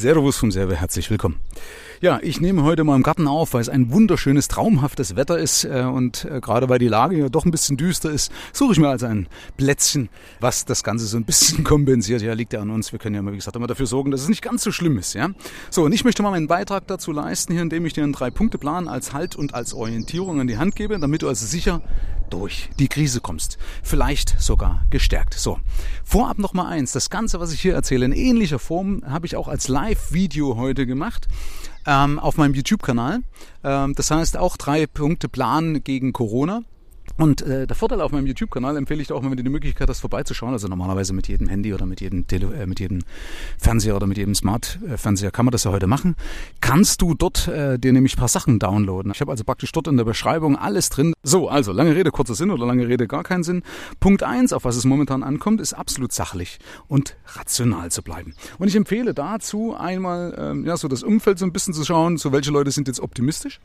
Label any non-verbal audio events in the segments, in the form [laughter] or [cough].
Servus vom Serve, herzlich willkommen. Ja, ich nehme heute mal im Garten auf, weil es ein wunderschönes, traumhaftes Wetter ist äh, und äh, gerade weil die Lage ja doch ein bisschen düster ist, suche ich mir also ein Plätzchen, was das Ganze so ein bisschen [laughs] kompensiert. Ja, liegt ja an uns. Wir können ja mal, wie gesagt, immer dafür sorgen, dass es nicht ganz so schlimm ist. Ja, so und ich möchte mal meinen Beitrag dazu leisten, hier, indem ich dir einen Drei-Punkte-Plan als Halt und als Orientierung an die Hand gebe, damit du also sicher durch die Krise kommst. Vielleicht sogar gestärkt. So, vorab noch mal eins. Das Ganze, was ich hier erzähle, in ähnlicher Form habe ich auch als Live-Video heute gemacht ähm, auf meinem YouTube-Kanal. Ähm, das heißt auch drei Punkte Plan gegen Corona. Und äh, der Vorteil auf meinem YouTube-Kanal empfehle ich dir auch, wenn du die Möglichkeit hast, vorbeizuschauen. Also normalerweise mit jedem Handy oder mit jedem, Tele äh, mit jedem Fernseher oder mit jedem Smart-Fernseher kann man das ja heute machen. Kannst du dort äh, dir nämlich paar Sachen downloaden. Ich habe also praktisch dort in der Beschreibung alles drin. So, also lange Rede, kurzer Sinn oder lange Rede, gar keinen Sinn. Punkt eins, auf was es momentan ankommt, ist absolut sachlich und rational zu bleiben. Und ich empfehle dazu einmal, ähm, ja, so das Umfeld so ein bisschen zu schauen, so welche Leute sind jetzt optimistisch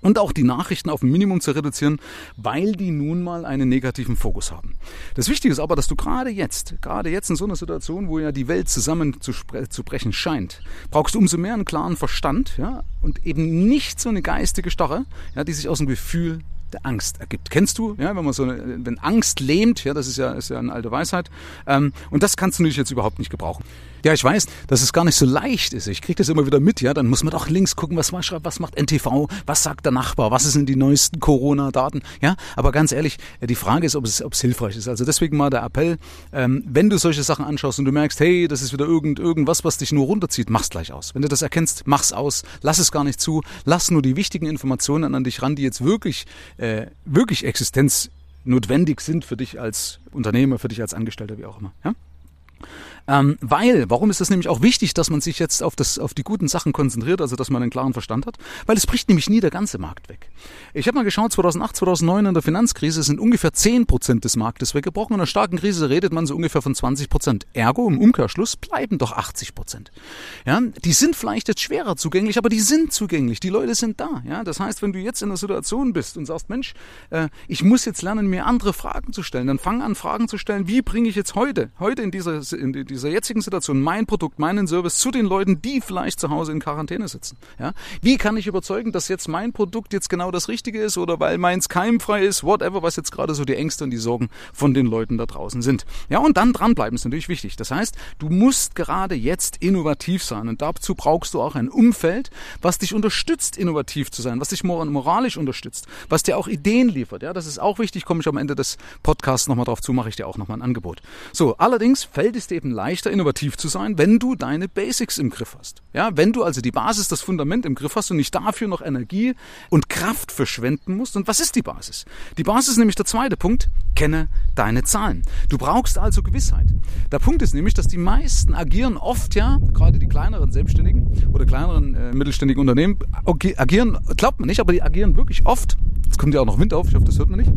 und auch die Nachrichten auf ein Minimum zu reduzieren, weil die nun mal einen negativen Fokus haben. Das Wichtige ist aber, dass du gerade jetzt, gerade jetzt in so einer Situation, wo ja die Welt zusammen zu, zu brechen scheint, brauchst du umso mehr einen klaren Verstand, ja, und eben nicht so eine geistige Starre, ja, die sich aus dem Gefühl der Angst ergibt. Kennst du, ja, wenn man so, eine, wenn Angst lähmt, ja, das ist ja, ist ja eine alte Weisheit, ähm, und das kannst du natürlich jetzt überhaupt nicht gebrauchen. Ja, ich weiß, dass es gar nicht so leicht ist. Ich kriege das immer wieder mit, ja. Dann muss man doch links gucken, was man schreibt, was macht NTV, was sagt der Nachbar, was sind die neuesten Corona-Daten, ja. Aber ganz ehrlich, die Frage ist, ob es, ob es hilfreich ist. Also deswegen mal der Appell, ähm, wenn du solche Sachen anschaust und du merkst, hey, das ist wieder irgend, irgendwas, was dich nur runterzieht, mach's gleich aus. Wenn du das erkennst, mach's aus, lass es gar nicht zu, lass nur die wichtigen Informationen an dich ran, die jetzt wirklich, äh, wirklich existenznotwendig sind für dich als Unternehmer, für dich als Angestellter, wie auch immer, ja. Ähm, weil, warum ist es nämlich auch wichtig, dass man sich jetzt auf, das, auf die guten Sachen konzentriert, also dass man einen klaren Verstand hat? Weil es bricht nämlich nie der ganze Markt weg. Ich habe mal geschaut, 2008, 2009 in der Finanzkrise sind ungefähr 10% des Marktes weggebrochen. In einer starken Krise redet man so ungefähr von 20%. Ergo, im Umkehrschluss bleiben doch 80%. Ja, die sind vielleicht jetzt schwerer zugänglich, aber die sind zugänglich. Die Leute sind da. Ja, das heißt, wenn du jetzt in der Situation bist und sagst, Mensch, äh, ich muss jetzt lernen, mir andere Fragen zu stellen, dann fang an, Fragen zu stellen, wie bringe ich jetzt heute, heute in dieser, in dieser jetzigen Situation mein Produkt, meinen Service zu den Leuten, die vielleicht zu Hause in Quarantäne sitzen? Ja? Wie kann ich überzeugen, dass jetzt mein Produkt jetzt genau das Richtige ist oder weil meins keimfrei ist, whatever, was jetzt gerade so die Ängste und die Sorgen von den Leuten da draußen sind. Ja, und dann dranbleiben ist natürlich wichtig. Das heißt, du musst gerade jetzt innovativ sein und dazu brauchst du auch ein Umfeld, was dich unterstützt, innovativ zu sein, was dich moralisch unterstützt, was dir auch Ideen liefert. Ja, das ist auch wichtig, komme ich am Ende des Podcasts nochmal drauf zu, mache ich dir auch nochmal ein Angebot. So, allerdings fällt es dir eben leicht, leichter innovativ zu sein, wenn du deine Basics im Griff hast. Ja, wenn du also die Basis, das Fundament im Griff hast und nicht dafür noch Energie und Kraft verschwenden musst. Und was ist die Basis? Die Basis ist nämlich der zweite Punkt. Kenne deine Zahlen. Du brauchst also Gewissheit. Der Punkt ist nämlich, dass die meisten agieren oft ja, gerade die kleineren Selbstständigen oder kleineren äh, mittelständigen Unternehmen agieren, glaubt man nicht, aber die agieren wirklich oft. Jetzt kommt ja auch noch Wind auf, ich hoffe, das hört man nicht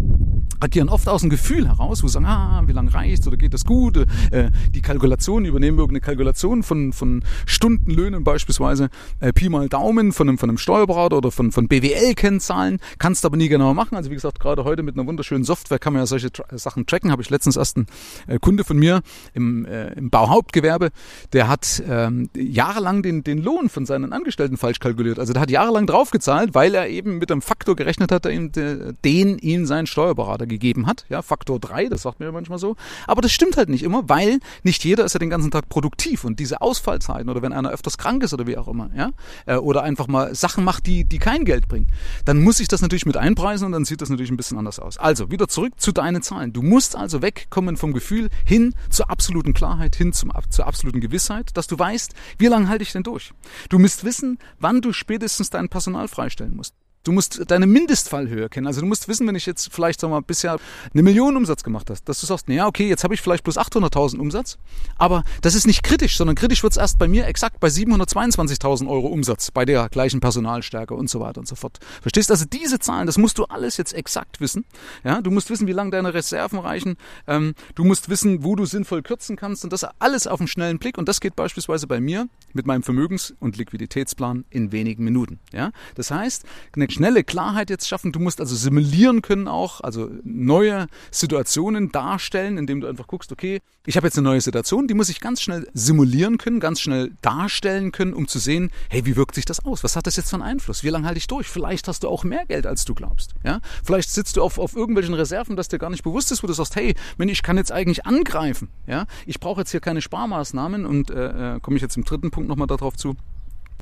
agieren oft aus dem Gefühl heraus, wo sie sagen, ah, wie lange reicht's oder geht das gut? Äh, die Kalkulation, übernehmen irgendeine Kalkulation von, von Stundenlöhnen beispielsweise, äh, Pi mal Daumen von einem, von einem Steuerberater oder von, von BWL-Kennzahlen, kannst aber nie genau machen. Also wie gesagt, gerade heute mit einer wunderschönen Software kann man ja solche Tra Sachen tracken. Habe ich letztens erst einen äh, Kunde von mir im, äh, im Bauhauptgewerbe, der hat ähm, jahrelang den, den Lohn von seinen Angestellten falsch kalkuliert. Also der hat jahrelang draufgezahlt, weil er eben mit einem Faktor gerechnet hat, ihm, den ihm sein Steuerberater gegeben hat. Ja, Faktor 3, das sagt mir ja manchmal so. Aber das stimmt halt nicht immer, weil nicht jeder ist ja den ganzen Tag produktiv und diese Ausfallzeiten oder wenn einer öfters krank ist oder wie auch immer, ja, äh, oder einfach mal Sachen macht, die, die kein Geld bringen, dann muss ich das natürlich mit einpreisen und dann sieht das natürlich ein bisschen anders aus. Also wieder zurück zu deinen Zahlen. Du musst also wegkommen vom Gefühl hin zur absoluten Klarheit, hin zum, zur absoluten Gewissheit, dass du weißt, wie lange halte ich denn durch? Du musst wissen, wann du spätestens dein Personal freistellen musst. Du musst deine Mindestfallhöhe kennen. Also du musst wissen, wenn ich jetzt vielleicht sag mal bisher eine Million Umsatz gemacht hast, dass du sagst, naja, okay, jetzt habe ich vielleicht bloß 800.000 Umsatz, aber das ist nicht kritisch, sondern kritisch wird es erst bei mir exakt bei 722.000 Euro Umsatz, bei der gleichen Personalstärke und so weiter und so fort. Verstehst? Also diese Zahlen, das musst du alles jetzt exakt wissen. Ja, du musst wissen, wie lange deine Reserven reichen. Ähm, du musst wissen, wo du sinnvoll kürzen kannst und das alles auf einen schnellen Blick. Und das geht beispielsweise bei mir mit meinem Vermögens- und Liquiditätsplan in wenigen Minuten. Ja, das heißt, eine schnelle Klarheit jetzt schaffen. Du musst also simulieren können auch, also neue Situationen darstellen, indem du einfach guckst, okay, ich habe jetzt eine neue Situation, die muss ich ganz schnell simulieren können, ganz schnell darstellen können, um zu sehen, hey, wie wirkt sich das aus? Was hat das jetzt für einen Einfluss? Wie lange halte ich durch? Vielleicht hast du auch mehr Geld, als du glaubst. Ja? Vielleicht sitzt du auf, auf irgendwelchen Reserven, dass dir gar nicht bewusst ist, wo du sagst, hey, Mensch, ich kann jetzt eigentlich angreifen. Ja? Ich brauche jetzt hier keine Sparmaßnahmen und äh, äh komme ich jetzt im dritten Punkt nochmal darauf zu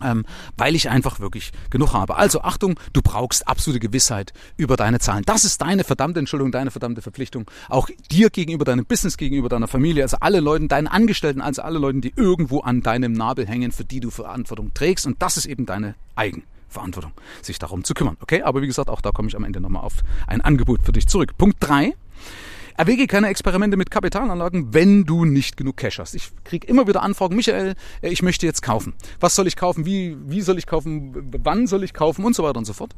ähm, weil ich einfach wirklich genug habe. Also Achtung, du brauchst absolute Gewissheit über deine Zahlen. Das ist deine verdammte Entschuldigung, deine verdammte Verpflichtung. Auch dir gegenüber, deinem Business gegenüber, deiner Familie, also alle Leuten, deinen Angestellten, also alle Leuten, die irgendwo an deinem Nabel hängen, für die du Verantwortung trägst. Und das ist eben deine Eigenverantwortung, sich darum zu kümmern. Okay, aber wie gesagt, auch da komme ich am Ende nochmal auf ein Angebot für dich zurück. Punkt drei Erwäge keine Experimente mit Kapitalanlagen, wenn du nicht genug Cash hast. Ich kriege immer wieder Anfragen, Michael, äh, ich möchte jetzt kaufen. Was soll ich kaufen? Wie, wie soll ich kaufen? Wann soll ich kaufen? Und so weiter und so fort.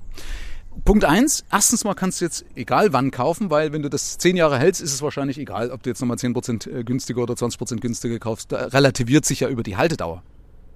Punkt eins: erstens mal kannst du jetzt egal wann kaufen, weil wenn du das zehn Jahre hältst, ist es wahrscheinlich egal, ob du jetzt nochmal zehn Prozent äh, günstiger oder 20% günstiger kaufst. Da relativiert sich ja über die Haltedauer.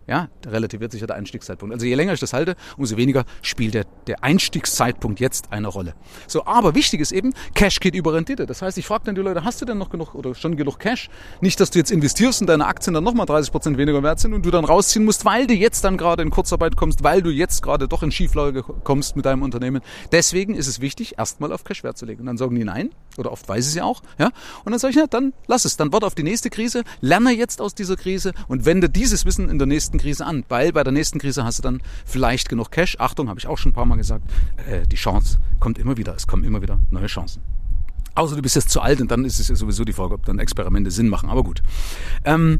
Ja, relativiert sich ja der Einstiegszeitpunkt. Also je länger ich das halte, umso weniger spielt der, der Einstiegszeitpunkt jetzt eine Rolle. So, aber wichtig ist eben, Cash geht über Rendite. Das heißt, ich frage dann die Leute, hast du denn noch genug oder schon genug Cash? Nicht, dass du jetzt investierst und deine Aktien dann nochmal 30 Prozent weniger wert sind und du dann rausziehen musst, weil du jetzt dann gerade in Kurzarbeit kommst, weil du jetzt gerade doch in Schieflage kommst mit deinem Unternehmen. Deswegen ist es wichtig, erstmal auf Cash Wert zu legen. Und dann sagen die nein, oder oft weiß ich sie auch, ja. Und dann sage ich, ja, dann lass es, dann warte auf die nächste Krise, lerne jetzt aus dieser Krise und wende dieses Wissen in der nächsten nächsten Krise an, weil bei der nächsten Krise hast du dann vielleicht genug Cash. Achtung, habe ich auch schon ein paar Mal gesagt, äh, die Chance kommt immer wieder, es kommen immer wieder neue Chancen. Außer du bist jetzt zu alt und dann ist es ja sowieso die Frage, ob dann Experimente Sinn machen. Aber gut. Ähm,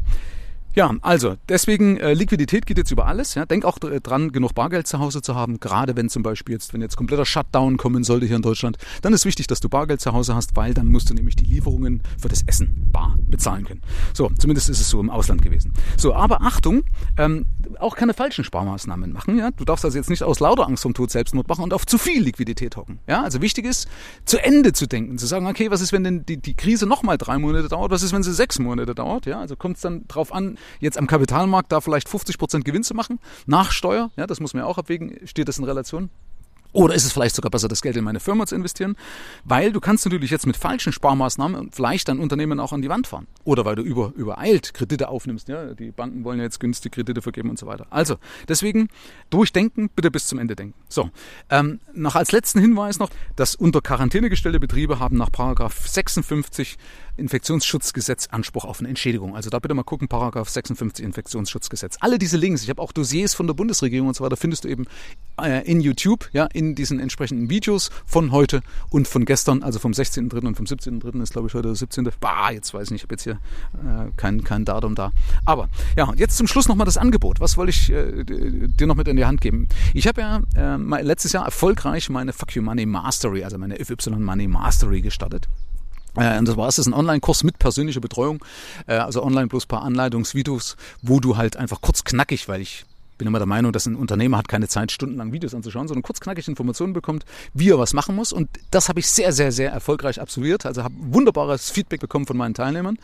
ja, also deswegen äh, Liquidität geht jetzt über alles. Ja. Denk auch dran, genug Bargeld zu Hause zu haben. Gerade wenn zum Beispiel jetzt, wenn jetzt kompletter Shutdown kommen sollte hier in Deutschland, dann ist wichtig, dass du Bargeld zu Hause hast, weil dann musst du nämlich die Lieferungen für das Essen bar bezahlen können. So, zumindest ist es so im Ausland gewesen. So, aber Achtung, ähm, auch keine falschen Sparmaßnahmen machen. Ja, du darfst also jetzt nicht aus lauter Angst vom Tod Selbstmord machen und auf zu viel Liquidität hocken. Ja, also wichtig ist, zu Ende zu denken, zu sagen, okay, was ist, wenn denn die, die Krise nochmal drei Monate dauert? Was ist, wenn sie sechs Monate dauert? Ja, also kommt es dann drauf an jetzt am Kapitalmarkt da vielleicht 50 Prozent Gewinn zu machen, nach Steuer, ja, das muss man ja auch abwägen, steht das in Relation? Oder ist es vielleicht sogar besser, das Geld in meine Firma zu investieren? Weil du kannst natürlich jetzt mit falschen Sparmaßnahmen vielleicht dein Unternehmen auch an die Wand fahren. Oder weil du über, übereilt Kredite aufnimmst. Ja? Die Banken wollen ja jetzt günstig Kredite vergeben und so weiter. Also, deswegen durchdenken, bitte bis zum Ende denken. So, ähm, noch als letzten Hinweis noch, dass unter Quarantäne gestellte Betriebe haben nach Paragraph 56 Infektionsschutzgesetz Anspruch auf eine Entschädigung. Also da bitte mal gucken, Paragraph 56 Infektionsschutzgesetz. Alle diese Links, ich habe auch Dossiers von der Bundesregierung und so weiter, findest du eben äh, in YouTube, ja, in diesen entsprechenden Videos von heute und von gestern, also vom 16.3. und vom 17.3. ist glaube ich heute der 17. Bah, jetzt weiß ich nicht, ich habe jetzt hier äh, kein, kein Datum da. Aber ja, jetzt zum Schluss nochmal das Angebot. Was wollte ich äh, dir noch mit in die Hand geben? Ich habe ja äh, letztes Jahr erfolgreich meine Fuck You Money Mastery, also meine FY Money Mastery gestartet. Äh, und das war es, das ist ein Online-Kurs mit persönlicher Betreuung, äh, also online bloß paar Anleitungsvideos, wo du halt einfach kurz knackig, weil ich bin immer der Meinung, dass ein Unternehmer hat keine Zeit, stundenlang Videos anzuschauen, sondern kurz knackig Informationen bekommt, wie er was machen muss. Und das habe ich sehr, sehr, sehr erfolgreich absolviert. Also habe wunderbares Feedback bekommen von meinen Teilnehmern.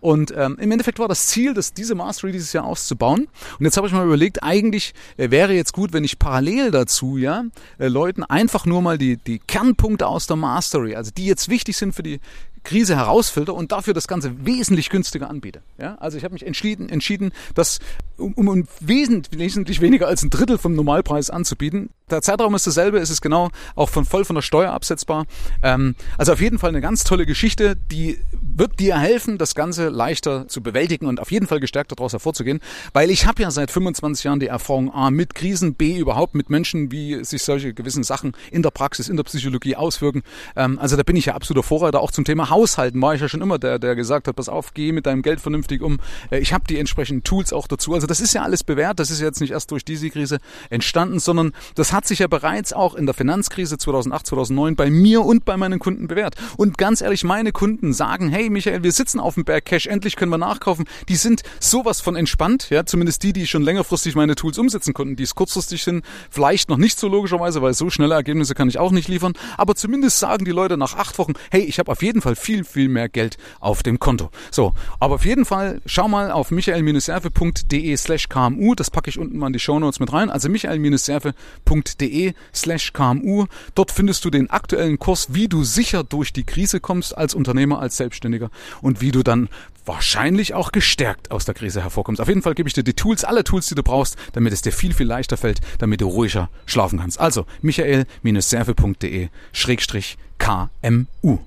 Und ähm, im Endeffekt war das Ziel, dass diese Mastery dieses Jahr auszubauen. Und jetzt habe ich mal überlegt, eigentlich äh, wäre jetzt gut, wenn ich parallel dazu ja äh, Leuten einfach nur mal die, die Kernpunkte aus der Mastery, also die jetzt wichtig sind für die Krise herausfilter und dafür das Ganze wesentlich günstiger anbiete. Ja, also ich habe mich entschieden, entschieden, das um, um wesentlich, wesentlich weniger als ein Drittel vom Normalpreis anzubieten. Der Zeitraum ist dasselbe, es ist genau auch von voll von der Steuer absetzbar. Ähm, also auf jeden Fall eine ganz tolle Geschichte, die wird dir helfen, das Ganze leichter zu bewältigen und auf jeden Fall gestärkt daraus hervorzugehen, weil ich habe ja seit 25 Jahren die Erfahrung A mit Krisen, B überhaupt mit Menschen, wie sich solche gewissen Sachen in der Praxis, in der Psychologie auswirken. Ähm, also da bin ich ja absoluter Vorreiter, auch zum Thema Haushalten war ich ja schon immer der, der gesagt hat, pass auf, geh mit deinem Geld vernünftig um. Äh, ich habe die entsprechenden Tools auch dazu. Also das ist ja alles bewährt, das ist jetzt nicht erst durch diese Krise entstanden, sondern das hat sich ja bereits auch in der Finanzkrise 2008, 2009 bei mir und bei meinen Kunden bewährt. Und ganz ehrlich, meine Kunden sagen, hey Michael, wir sitzen auf dem Berg Cash, endlich können wir nachkaufen. Die sind sowas von entspannt, ja, zumindest die, die schon längerfristig meine Tools umsetzen konnten, die es kurzfristig sind, vielleicht noch nicht so logischerweise, weil so schnelle Ergebnisse kann ich auch nicht liefern, aber zumindest sagen die Leute nach acht Wochen, hey, ich habe auf jeden Fall viel, viel mehr Geld auf dem Konto. So, aber auf jeden Fall schau mal auf michael-serve.de slash KMU. Das packe ich unten mal in die Shownotes mit rein. Also michael-serve.de slash KMU. Dort findest du den aktuellen Kurs, wie du sicher durch die Krise kommst als Unternehmer, als Selbstständiger und wie du dann wahrscheinlich auch gestärkt aus der Krise hervorkommst. Auf jeden Fall gebe ich dir die Tools, alle Tools, die du brauchst, damit es dir viel, viel leichter fällt, damit du ruhiger schlafen kannst. Also michael-serve.de schrägstrich KMU.